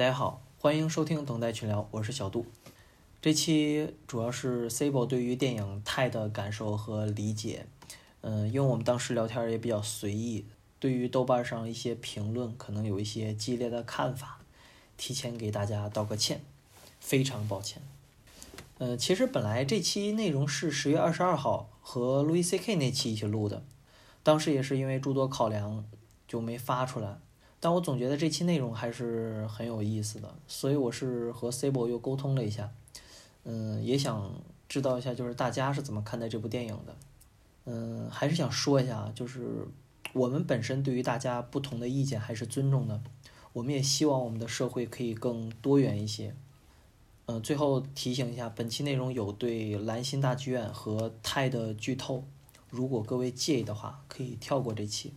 大家好，欢迎收听等待群聊，我是小杜。这期主要是 Cibo 对于电影《泰》的感受和理解。嗯，因为我们当时聊天也比较随意，对于豆瓣上一些评论可能有一些激烈的看法，提前给大家道个歉，非常抱歉。呃，其实本来这期内容是十月二十二号和路易 C K 那期一起录的，当时也是因为诸多考量就没发出来。但我总觉得这期内容还是很有意思的，所以我是和 Cibo 又沟通了一下，嗯，也想知道一下就是大家是怎么看待这部电影的，嗯，还是想说一下，就是我们本身对于大家不同的意见还是尊重的，我们也希望我们的社会可以更多元一些。嗯，最后提醒一下，本期内容有对蓝心大剧院和泰的剧透，如果各位介意的话，可以跳过这期。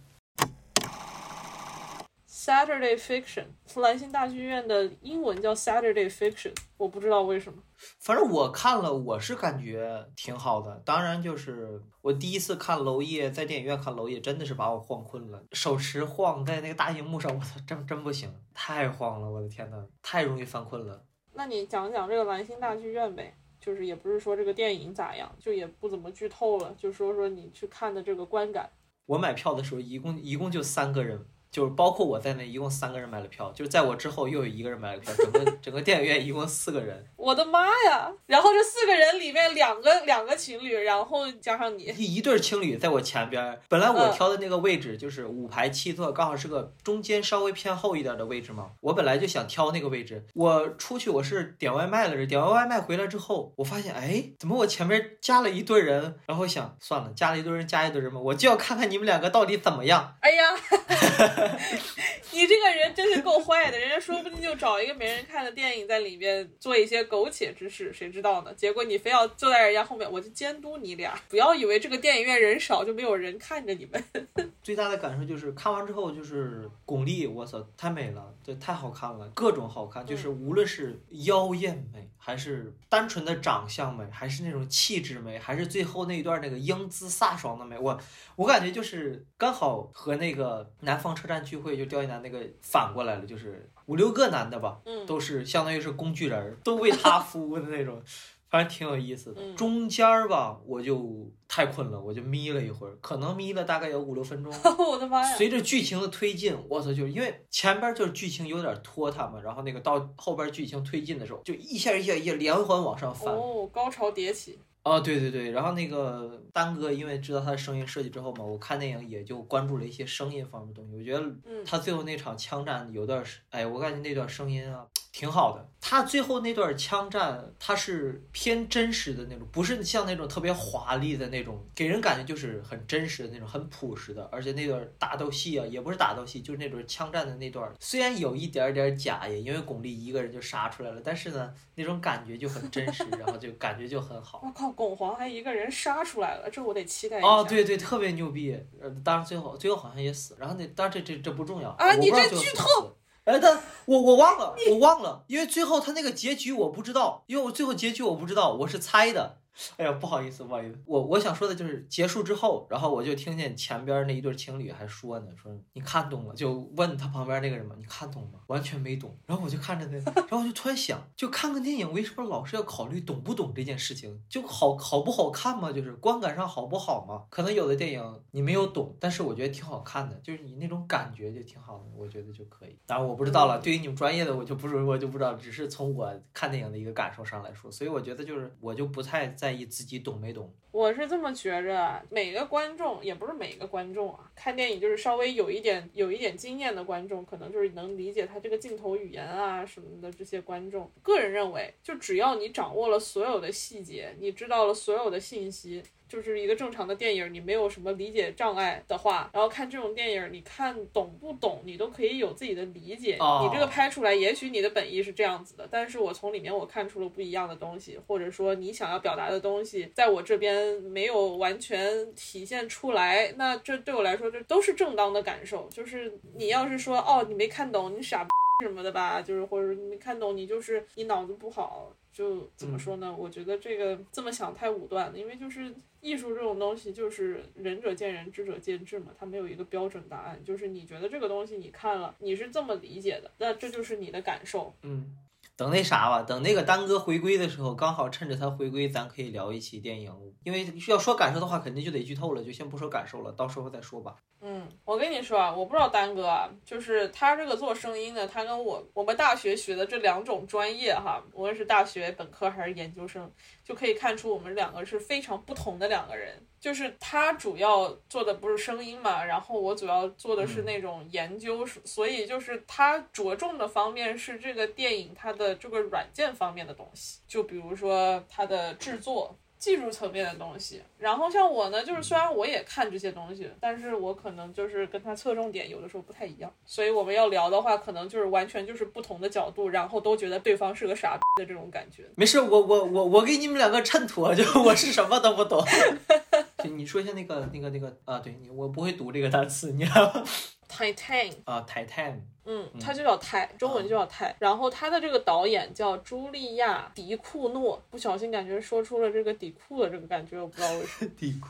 Saturday Fiction，蓝星大剧院的英文叫 Saturday Fiction，我不知道为什么。反正我看了，我是感觉挺好的。当然，就是我第一次看娄烨在电影院看娄烨，真的是把我晃困了，手持晃在那个大荧幕上，我操，真真不行，太晃了，我的天呐，太容易犯困了。那你讲讲这个蓝星大剧院呗，就是也不是说这个电影咋样，就也不怎么剧透了，就说说你去看的这个观感。我买票的时候，一共一共就三个人。就是包括我在内，一共三个人买了票。就是在我之后又有一个人买了票，整个整个电影院一共四个人。我的妈呀！然后这四个人里面两个两个情侣，然后加上你，一对情侣在我前边。本来我挑的那个位置就是五排七座，刚好是个中间稍微偏后一点的位置嘛。我本来就想挑那个位置。我出去我是点外卖了，是点完外卖回来之后，我发现哎，怎么我前面加了一堆人？然后想算了，加了一堆人加一堆人嘛，我就要看看你们两个到底怎么样。哎呀。你这个人真是够坏的，人家说不定就找一个没人看的电影在里面做一些苟且之事，谁知道呢？结果你非要坐在人家后面，我就监督你俩，不要以为这个电影院人少就没有人看着你们。最大的感受就是看完之后就是巩俐，我操，太美了，对，太好看了，各种好看，就是无论是妖艳美，还是单纯的长相美，还是那种气质美，还是最后那一段那个英姿飒爽的美，我我感觉就是刚好和那个南方车站聚会就刁亦男那个反过来了，就是五六个男的吧，嗯，都是相当于是工具人，都为他服务的那种。反正挺有意思的，中间儿吧，我就太困了，我就眯了一会儿，可能眯了大概有五六分钟。我的妈呀！随着剧情的推进，我操，就是因为前边就是剧情有点拖沓嘛，然后那个到后边剧情推进的时候，就一下一下一下连环往上翻。哦，高潮迭起。哦，对对对，然后那个丹哥因为知道他的声音设计之后嘛，我看电影也就关注了一些声音方面的东西。我觉得他最后那场枪战有段是，哎，我感觉那段声音啊。挺好的，他最后那段枪战，他是偏真实的那种，不是像那种特别华丽的那种，给人感觉就是很真实的那种，很朴实的。而且那段打斗戏啊，也不是打斗戏，就是那种枪战的那段，虽然有一点点假，也因为巩俐一个人就杀出来了，但是呢，那种感觉就很真实，然后就感觉就很好。我靠，巩皇还一个人杀出来了，这我得期待一下。哦，对对，特别牛逼。呃，当然最后最后好像也死，然后那当然这这这不重要啊，你这剧透。哎，但我我忘了，我忘了，因为最后他那个结局我不知道，因为我最后结局我不知道，我是猜的。哎呀，不好意思，不好意思，我我想说的就是结束之后，然后我就听见前边那一对情侣还说呢，说你看懂了，就问他旁边那个人嘛，你看懂吗？完全没懂。然后我就看着那，然后我就突然想，就看个电影，为什么老是要考虑懂不懂这件事情？就好好不好看嘛，就是观感上好不好嘛？可能有的电影你没有懂，但是我觉得挺好看的，就是你那种感觉就挺好的，我觉得就可以。当然我不知道了，对于你们专业的我就不是我就不知道，只是从我看电影的一个感受上来说，所以我觉得就是我就不太在意自己懂没懂。我是这么觉着，每个观众也不是每个观众啊，看电影就是稍微有一点有一点经验的观众，可能就是能理解他这个镜头语言啊什么的。这些观众，个人认为，就只要你掌握了所有的细节，你知道了所有的信息。就是一个正常的电影，你没有什么理解障碍的话，然后看这种电影，你看懂不懂，你都可以有自己的理解。你这个拍出来，也许你的本意是这样子的，但是我从里面我看出了不一样的东西，或者说你想要表达的东西，在我这边没有完全体现出来，那这对我来说这都是正当的感受。就是你要是说哦，你没看懂，你傻。什么的吧，就是或者你没看懂你就是你脑子不好，就怎么说呢？我觉得这个这么想太武断了，因为就是艺术这种东西就是仁者见仁，智者见智嘛，它没有一个标准答案。就是你觉得这个东西你看了你是这么理解的，那这就是你的感受。嗯。等那啥吧，等那个丹哥回归的时候，刚好趁着他回归，咱可以聊一期电影。因为要说感受的话，肯定就得剧透了，就先不说感受了，到时候再说吧。嗯，我跟你说啊，我不知道丹哥啊，就是他这个做声音的，他跟我我们大学学的这两种专业哈，无论是大学本科还是研究生，就可以看出我们两个是非常不同的两个人。就是他主要做的不是声音嘛，然后我主要做的是那种研究，所以就是他着重的方面是这个电影它的这个软件方面的东西，就比如说它的制作。技术层面的东西，然后像我呢，就是虽然我也看这些东西，但是我可能就是跟他侧重点有的时候不太一样，所以我们要聊的话，可能就是完全就是不同的角度，然后都觉得对方是个傻逼的这种感觉。没事，我我我我给你们两个衬托，就我是什么都不懂。就你说一下那个那个那个啊，对你我不会读这个单词，你知道吗？Titan 啊，Titan，嗯，它就叫泰，中文就叫泰。然后它的这个导演叫茱莉亚·迪库诺，不小心感觉说出了这个底库的这个感觉，我不知道为什么。底库，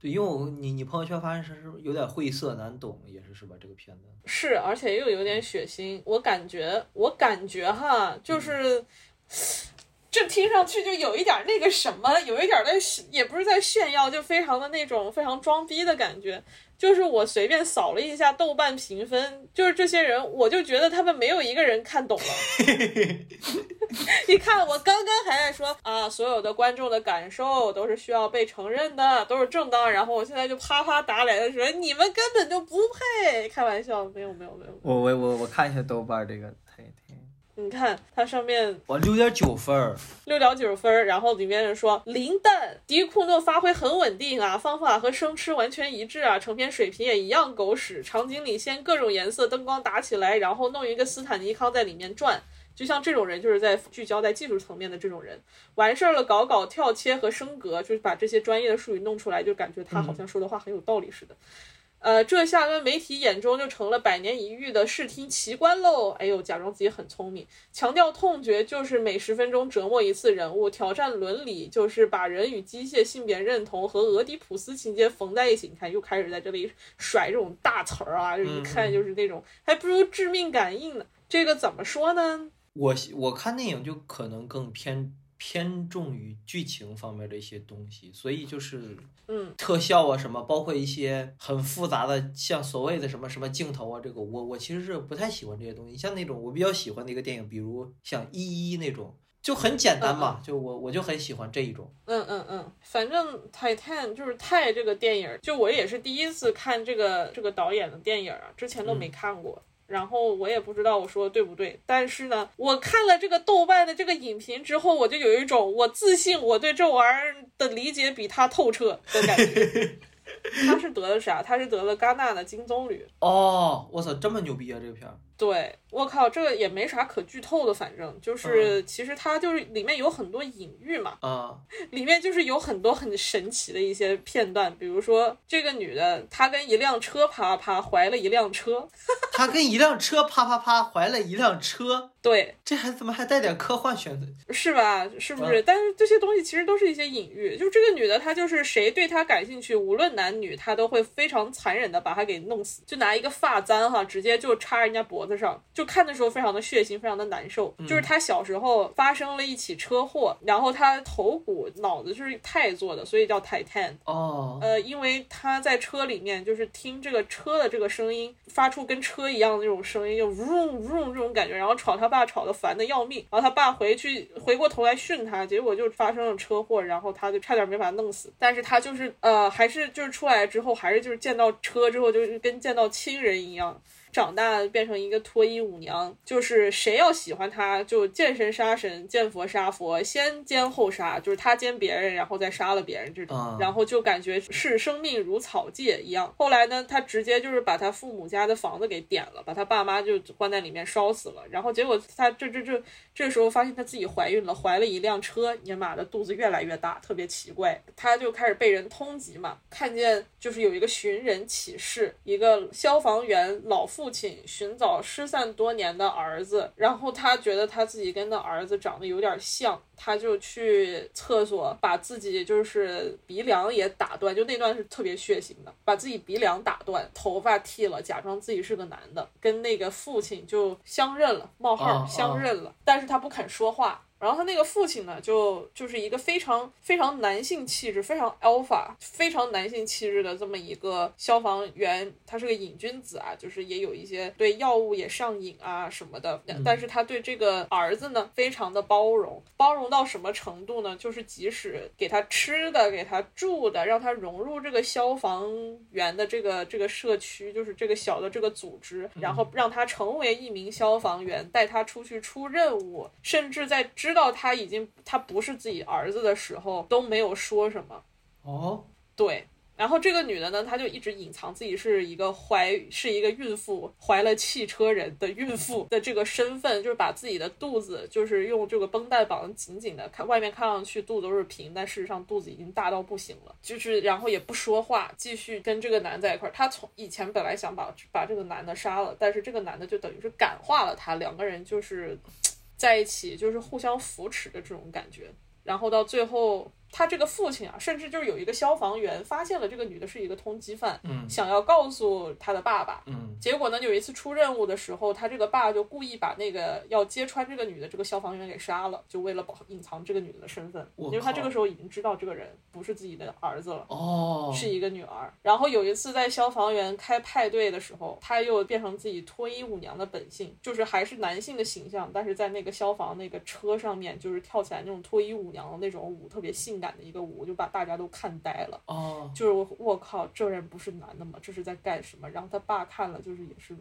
对，因为我你你朋友圈发现是有点晦涩难懂，也是是吧？这个片子是，而且又有点血腥。我感觉，我感觉哈，就是 这听上去就有一点那个什么，有一点在也不是在炫耀，就非常的那种非常装逼的感觉。就是我随便扫了一下豆瓣评分，就是这些人，我就觉得他们没有一个人看懂了。你看，我刚刚还在说啊，所有的观众的感受都是需要被承认的，都是正当。然后我现在就啪啪打脸的时候，你们根本就不配。开玩笑，没有没有没有。我我我我看一下豆瓣这个。你看它上面，我六点九分儿，六点九分儿。然后里面人说林蛋，迪库诺发挥很稳定啊，方法和生吃完全一致啊，成片水平也一样狗屎。场景里先各种颜色灯光打起来，然后弄一个斯坦尼康在里面转，就像这种人就是在聚焦在技术层面的这种人，完事儿了搞搞跳切和升格，就是把这些专业的术语弄出来，就感觉他好像说的话很有道理似的。呃，这下跟媒体眼中就成了百年一遇的视听奇观喽。哎呦，假装自己很聪明，强调痛觉就是每十分钟折磨一次人物，挑战伦理就是把人与机械性别认同和俄狄浦斯情节缝在一起。你看，又开始在这里甩这种大词儿啊，就一看就是那种，还不如致命感应呢。这个怎么说呢？我我看电影就可能更偏。偏重于剧情方面的一些东西，所以就是，嗯，特效啊什么，包括一些很复杂的，像所谓的什么什么镜头啊，这个我我其实是不太喜欢这些东西。像那种我比较喜欢的一个电影，比如像一一那种，就很简单嘛，就我我就很喜欢这一种。嗯嗯嗯，反正泰坦就是泰这个电影，就我也是第一次看这个这个导演的电影啊，之前都没看过。然后我也不知道我说的对不对，但是呢，我看了这个豆瓣的这个影评之后，我就有一种我自信我对这玩意儿的理解比他透彻的感觉。他是得了啥？他是得了戛纳的金棕榈。哦，我操，这么牛逼啊！这个片儿。对，我靠，这个也没啥可剧透的，反正就是其实它就是里面有很多隐喻嘛。啊。里面就是有很多很神奇的一些片段，比如说这个女的她跟一辆车啪啪怀了一辆车。她跟一辆车啪啪啪怀了一辆车。对，这还怎么还带点科幻选择？是吧？是不是？但是这些东西其实都是一些隐喻。就这个女的，她就是谁对她感兴趣，无论男女，她都会非常残忍的把她给弄死，就拿一个发簪哈，直接就插人家脖子上，就看的时候非常的血腥，非常的难受。就是她小时候发生了一起车祸，然后她头骨、脑子就是钛做的，所以叫 Titan。哦。呃，因为她在车里面就是听这个车的这个声音，发出跟车一样的那种声音，就 room room 这种感觉，然后吵她。爸吵得烦的要命，然后他爸回去回过头来训他，结果就发生了车祸，然后他就差点没把他弄死。但是他就是呃，还是就是出来之后，还是就是见到车之后，就是跟见到亲人一样。长大变成一个脱衣舞娘，就是谁要喜欢她，就见神杀神，见佛杀佛，先奸后杀，就是她奸别人，然后再杀了别人这种，然后就感觉视生命如草芥一样。后来呢，他直接就是把他父母家的房子给点了，把他爸妈就关在里面烧死了。然后结果他这这这这时候发现他自己怀孕了，怀了一辆车，你妈的肚子越来越大，特别奇怪。他就开始被人通缉嘛，看见就是有一个寻人启事，一个消防员老妇。父亲寻找失散多年的儿子，然后他觉得他自己跟那儿子长得有点像，他就去厕所把自己就是鼻梁也打断，就那段是特别血腥的，把自己鼻梁打断，头发剃了，假装自己是个男的，跟那个父亲就相认了，冒号啊相认了，但是他不肯说话。然后他那个父亲呢，就就是一个非常非常男性气质、非常 alpha、非常男性气质的这么一个消防员，他是个瘾君子啊，就是也有一些对药物也上瘾啊什么的。但是他对这个儿子呢，非常的包容，包容到什么程度呢？就是即使给他吃的、给他住的，让他融入这个消防员的这个这个社区，就是这个小的这个组织，然后让他成为一名消防员，带他出去出任务，甚至在知道他已经他不是自己儿子的时候都没有说什么。哦，对，然后这个女的呢，她就一直隐藏自己是一个怀是一个孕妇，怀了汽车人的孕妇的这个身份，就是把自己的肚子就是用这个绷带绑得紧紧的，看外面看上去肚子都是平，但事实上肚子已经大到不行了。就是然后也不说话，继续跟这个男在一块儿。她从以前本来想把把这个男的杀了，但是这个男的就等于是感化了她，两个人就是在一起，就是互相扶持的这种感觉。然后到最后，他这个父亲啊，甚至就是有一个消防员发现了这个女的是一个通缉犯，嗯想要告诉他的爸爸。嗯结果呢，有一次出任务的时候，他这个爸就故意把那个要揭穿这个女的这个消防员给杀了，就为了保隐藏这个女的的身份，因为他这个时候已经知道这个人不是自己的儿子了。哦，是一个女儿。然后有一次在消防员开派对的时候，他又变成自己脱衣舞娘的本性，就是还是男性的形象，但是在那个消防那个车上面，就是跳起来那种脱衣舞娘的那种舞，特别性感的一个舞，就把大家都看呆了。哦，就是我我靠，这人不是男的吗？这是在干什么？然后他爸看了，就是也是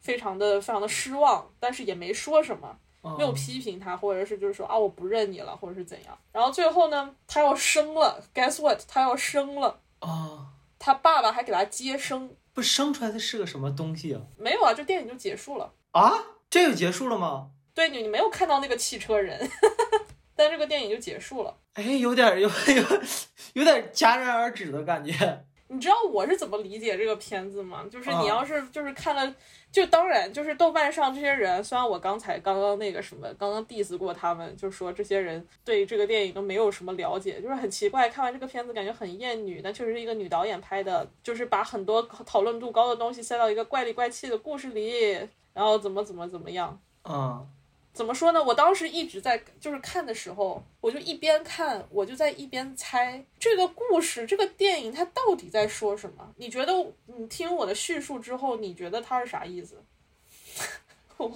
非常的非常的失望，但是也没说什么。哦没有批评他，或者是就是说啊我不认你了，或者是怎样。然后最后呢，他要生了，guess what？他要生了。哦，他爸爸还给他接生，不生出来的是个什么东西啊？没有啊，这电影就结束了。啊，这就结束了吗？对你，你没有看到那个汽车人，但这个电影就结束了。哎，有点有有有点戛然而止的感觉。你知道我是怎么理解这个片子吗？就是啊你要是就是看了，就当然就是豆瓣上这些人，虽然我刚才刚刚那个什么，刚刚 diss 过他们，就说这些人对这个电影都没有什么了解，就是很奇怪。看完这个片子感觉很厌女，但确实是一个女导演拍的，就是把很多讨论度高的东西塞到一个怪里怪气的故事里，然后怎么怎么怎么样。嗯怎么说呢？我当时一直在就是看的时候，我就一边看，我就在一边猜这个故事、这个电影它到底在说什么。你觉得你听我的叙述之后，你觉得它是啥意思？我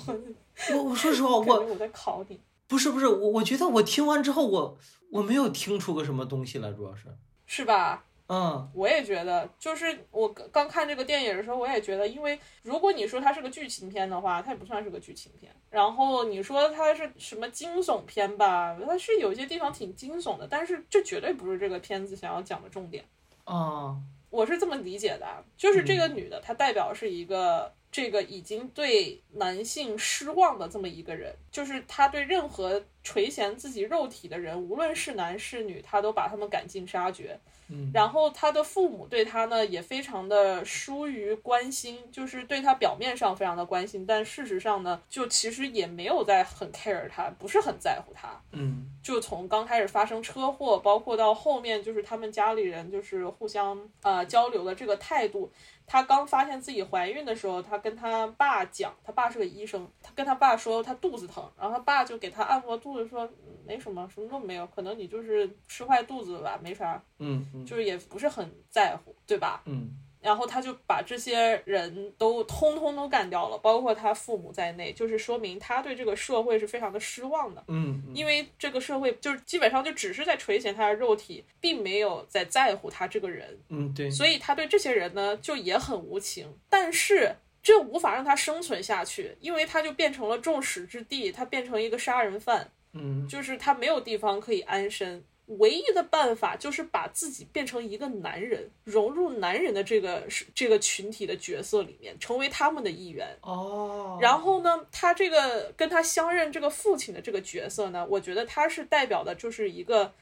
我我说实话，我我在考你。不是不是我，我觉得我听完之后，我我没有听出个什么东西来，主要是，是吧？嗯我也觉得，就是我刚刚看这个电影的时候，我也觉得，因为如果你说它是个剧情片的话，它也不算是个剧情片。然后你说它是什么惊悚片吧，它是有些地方挺惊悚的，但是这绝对不是这个片子想要讲的重点。嗯我是这么理解的啊，就是这个女的，她代表是一个这个已经对男性失望的这么一个人，就是她对任何垂涎自己肉体的人，无论是男是女，她都把他们赶尽杀绝。嗯然后他的父母对他呢也非常的疏于关心，就是对他表面上非常的关心，但事实上呢，就其实也没有在很 care 他，不是很在乎他。嗯就从刚开始发生车祸，包括到后面就是他们家里人就是互相呃交流的这个态度。她刚发现自己怀孕的时候，她跟她爸讲，她爸是个医生，她跟她爸说她肚子疼，然后她爸就给她按摩肚子说，嗯没什么，什么都没有，可能你就是吃坏肚子吧，没啥，嗯嗯就是也不是很在乎，对吧？嗯然后他就把这些人都通通都干掉了，包括他父母在内，就是说明他对这个社会是非常的失望的。嗯，因为这个社会就是基本上就只是在垂涎他的肉体，并没有在在乎他这个人，嗯对，所以他对这些人呢就也很无情。但是这无法让他生存下去，因为他就变成了众矢之的，他变成一个杀人犯，嗯就是他没有地方可以安身。唯一的办法就是把自己变成一个男人，融入男人的这个这个群体的角色里面，成为他们的一员。哦，然后呢，他这个跟他相认这个父亲的这个角色呢，我觉得他是代表的就是一个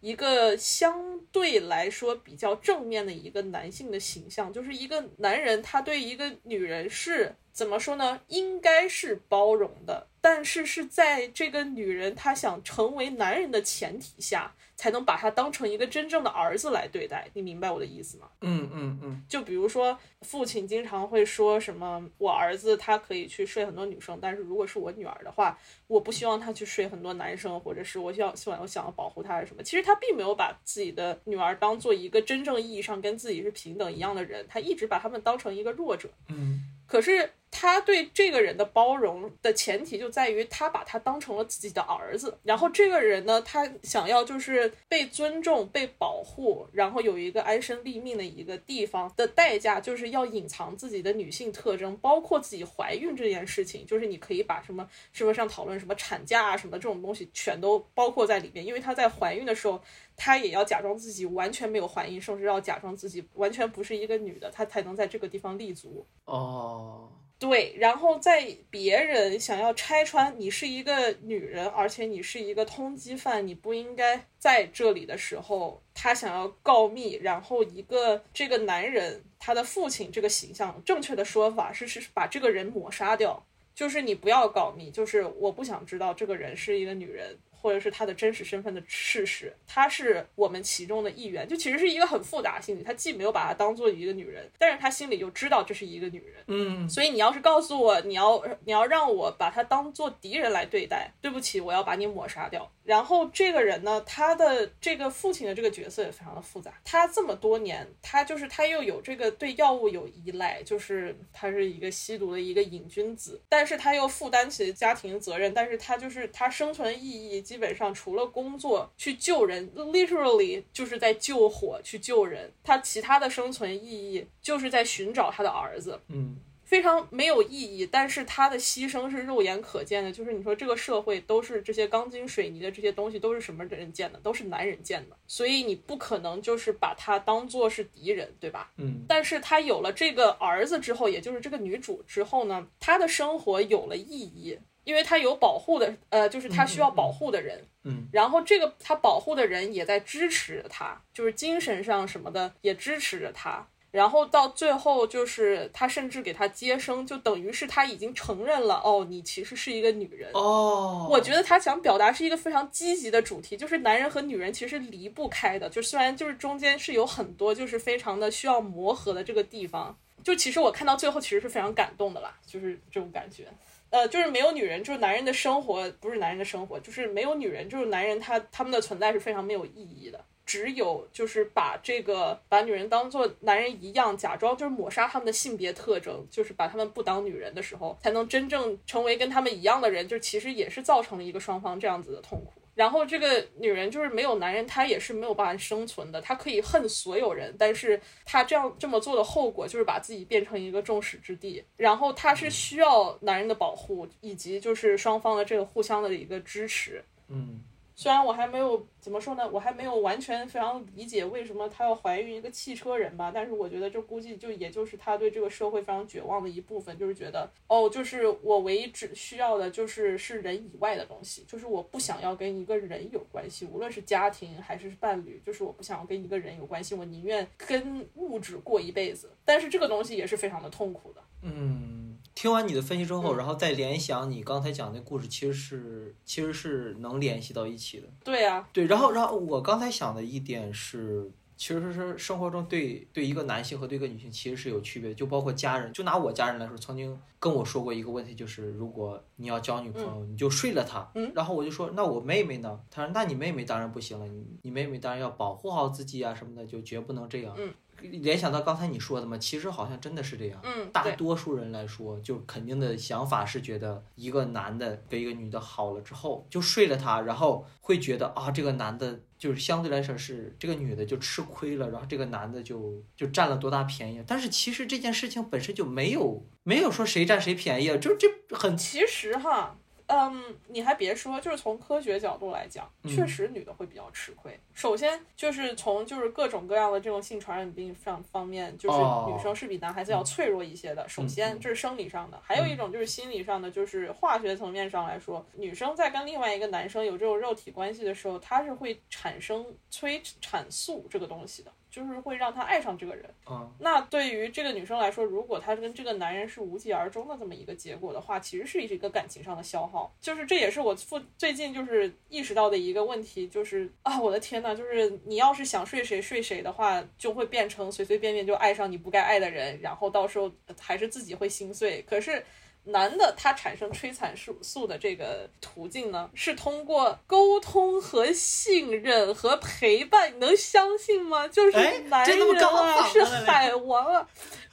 一个相对来说比较正面的一个男性的形象，就是一个男人他对一个女人是怎么说呢？应该是包容的，但是是在这个女人她想成为男人的前提下。才能把他当成一个真正的儿子来对待，你明白我的意思吗？嗯嗯嗯。就比如说，父亲经常会说什么：“我儿子他可以去睡很多女生，但是如果是我女儿的话，我不希望他去睡很多男生，或者是我想希望我想要保护他什么。”其实他并没有把自己的女儿当做一个真正意义上跟自己是平等一样的人，他一直把他们当成一个弱者。嗯。可是。他对这个人的包容的前提就在于他把他当成了自己的儿子，然后这个人呢，他想要就是被尊重、被保护，然后有一个安身立命的一个地方的代价，就是要隐藏自己的女性特征，包括自己怀孕这件事情，就是你可以把什么社会上讨论什么产假啊什么这种东西全都包括在里面，因为她在怀孕的时候，她也要假装自己完全没有怀孕，甚至要假装自己完全不是一个女的，她才能在这个地方立足。哦。对，然后在别人想要拆穿你是一个女人，而且你是一个通缉犯，你不应该在这里的时候，他想要告密，然后一个这个男人他的父亲这个形象，正确的说法是是把这个人抹杀掉，就是你不要告密，就是我不想知道这个人是一个女人。或者是他的真实身份的事实，他是我们其中的一员，就其实是一个很复杂心理。他既没有把她当做一个女人，但是他心里就知道这是一个女人。嗯，所以你要是告诉我，你要你要让我把她当做敌人来对待，对不起，我要把你抹杀掉。然后这个人呢，他的这个父亲的这个角色也非常的复杂。他这么多年，他就是他又有这个对药物有依赖，就是他是一个吸毒的一个瘾君子，但是他又负担起家庭责任，但是他就是他生存意义基本上除了工作去救人，literally 就是在救火去救人，他其他的生存意义就是在寻找他的儿子。嗯。非常没有意义，但是他的牺牲是肉眼可见的。就是你说这个社会都是这些钢筋水泥的这些东西都是什么人建的？都是男人建的，所以你不可能就是把他当做是敌人，对吧？嗯。但是他有了这个儿子之后，也就是这个女主之后呢，他的生活有了意义，因为他有保护的，呃，就是他需要保护的人。嗯。然后这个他保护的人也在支持着他，就是精神上什么的也支持着他。然后到最后，就是他甚至给他接生，就等于是他已经承认了，哦，你其实是一个女人。哦，我觉得他想表达是一个非常积极的主题，就是男人和女人其实离不开的。就虽然就是中间是有很多就是非常的需要磨合的这个地方，就其实我看到最后其实是非常感动的啦，就是这种感觉。呃，就是没有女人，就是男人的生活不是男人的生活，就是没有女人，就是男人他他们的存在是非常没有意义的。只有就是把这个把女人当做男人一样，假装就是抹杀他们的性别特征，就是把他们不当女人的时候，才能真正成为跟他们一样的人。就其实也是造成了一个双方这样子的痛苦。然后这个女人就是没有男人，她也是没有办法生存的。她可以恨所有人，但是她这样这么做的后果就是把自己变成一个众矢之的。然后她是需要男人的保护，以及就是双方的这个互相的一个支持。嗯。虽然我还没有怎么说呢，我还没有完全非常理解为什么她要怀孕一个汽车人吧，但是我觉得这估计就也就是她对这个社会非常绝望的一部分，就是觉得哦，就是我唯一只需要的就是是人以外的东西，就是我不想要跟一个人有关系，无论是家庭还是伴侣，就是我不想要跟一个人有关系，我宁愿跟物质过一辈子。但是这个东西也是非常的痛苦的。嗯。听完你的分析之后，然后再联想你刚才讲的故事，其实是其实是能联系到一起的。对呀，对。然后，然后我刚才想的一点是，其实是生活中对对一个男性和对一个女性其实是有区别的，就包括家人。就拿我家人来说，曾经跟我说过一个问题，就是如果你要交女朋友，你就睡了她。嗯。然后我就说，那我妹妹呢？他说，那你妹妹当然不行了，你你妹妹当然要保护好自己啊什么的，就绝不能这样。嗯。联想到刚才你说的嘛，其实好像真的是这样。嗯，大多数人来说，就肯定的想法是觉得一个男的跟一个女的好了之后，就睡了她，然后会觉得啊，这个男的就是相对来说是这个女的就吃亏了，然后这个男的就就占了多大便宜。但是其实这件事情本身就没有没有说谁占谁便宜啊，就这很其实哈。嗯，你还别说，就是从科学角度来讲，嗯确实女的会比较吃亏。首先就是从就是各种各样的这种性传染病上方面，就是哦女生是比男孩子要脆弱一些的。首先嗯这是生理上的，还有一种就是心理上的，就是化学层面上来说，女生在跟另外一个男生有这种肉体关系的时候，她是会产生催产素这个东西的，就是会让她爱上这个人。嗯那对于这个女生来说，如果她跟这个男人是无疾而终的这么一个结果的话，其实是一个感情上的消耗。就是这也是我附最近就是意识到的一个问题，就是啊，我的天呐，就是你要是想睡谁睡谁的话，就会变成随随便便就爱上你不该爱的人，然后到时候还是自己会心碎。可是。男的他产生催产素素的这个途径呢，是通过沟通和信任和陪伴，你能相信吗？就是哎男人啊，是海王啊，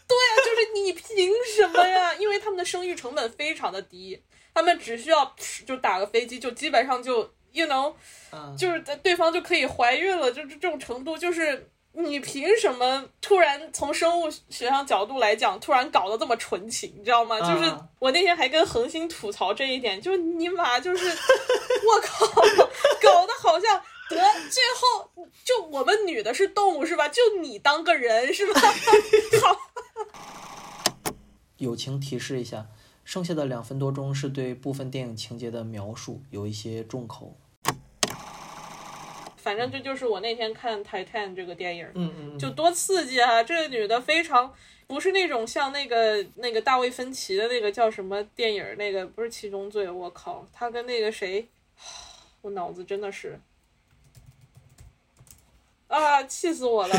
对啊，就是你凭什么呀？因为他们的生育成本非常的低，他们只需要就打个飞机，就基本上就 you know，嗯，就是对方就可以怀孕了，就是这种程度，就是你凭什么突然从生物学上角度来讲，突然搞得这么纯情，你知道吗？就是啊我那天还跟恒星吐槽这一点，就你妈就是 我靠，搞得好像。得，最后就我们女的是动物是吧？就你当个人是吧？好，友情提示一下，剩下的两分多钟是对部分电影情节的描述，有一些重口。反正这就是我那天看《Titan》这个电影，嗯嗯，就多刺激啊！这个女的非常不是那种像那个那个大卫芬奇的那个叫什么电影，那个不是《七宗罪》，我靠，她跟那个谁，我脑子真的是啊，气死我了！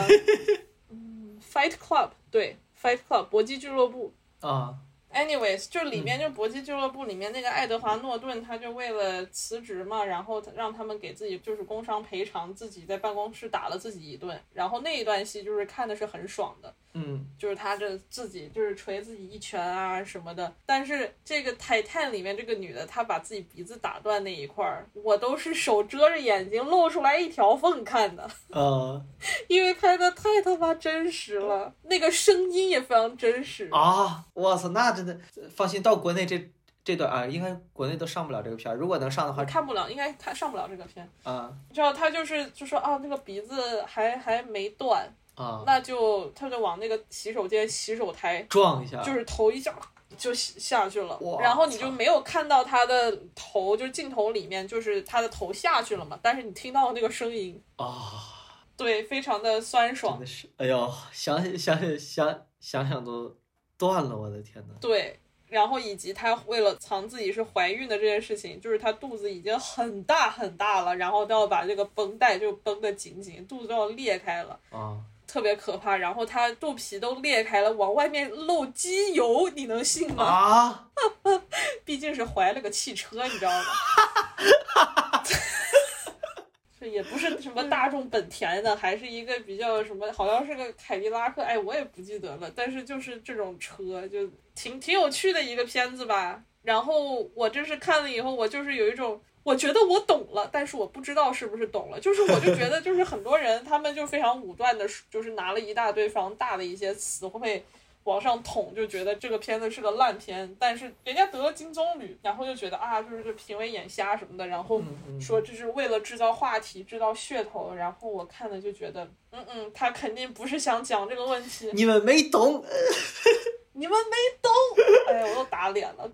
嗯，《Fight Club》对，《Fight Club》搏击俱乐部。啊，Anyways，就里面就搏击俱乐部里面那个爱德华诺顿，他就为了辞职嘛，然后让他们给自己就是工伤赔偿，自己在办公室打了自己一顿，然后那一段戏就是看的是很爽的，嗯。就是他这自己就是捶自己一拳啊什么的。但是这个《泰坦》里面这个女的，她把自己鼻子打断那一块儿，我都是手遮着眼睛露出来一条缝看的，呃。因为拍的太他妈真实了，那个声音也非常真实。啊，我操，那真的放心，到国内这这段啊，应该国内都上不了这个片儿，如果能上的话，看不了，应该看上不了这个片。啊知道他就是就说啊，那个鼻子还还没断，啊，那就他就往那个洗手间洗手台，撞一下，就是头一下就下去了，然后你就没有看到他的头，就是镜头里面就是他的头下去了嘛，但是你听到那个声音，啊，对，非常的酸真爽，的是，哎呦，想想想想想想都断了，我的天呐。对。然后以及她为了藏自己是怀孕的这件事情，就是她肚子已经很大很大了，然后都要把这个绷带就绷得紧紧，肚子都要裂开了。啊，特别可怕，然后她肚皮都裂开了，往外面漏机油，你能信吗？啊，毕竟是怀了个汽车，你知道吗？这也不是什么大众本田的，还是一个比较什么，好像是个凯迪拉克，哎，我也不记得了。但是就是这种车，就挺挺有趣的一个片子吧。然后我这是看了以后，我就是有一种，我觉得我懂了，但是我不知道是不是懂了。就是我就觉得，就是很多人他们就非常武断的，就是拿了一大堆非常大的一些词汇。往上捅，就觉得这个片子是个烂片，但是人家得了金棕榈，然后就觉得啊，就是这评委眼瞎什么的，然后说这是为了制造话题、制造噱头，然后我看了就觉得，嗯嗯，他肯定不是想讲这个问题，你们没懂，你们没懂，哎呀，我都打脸了。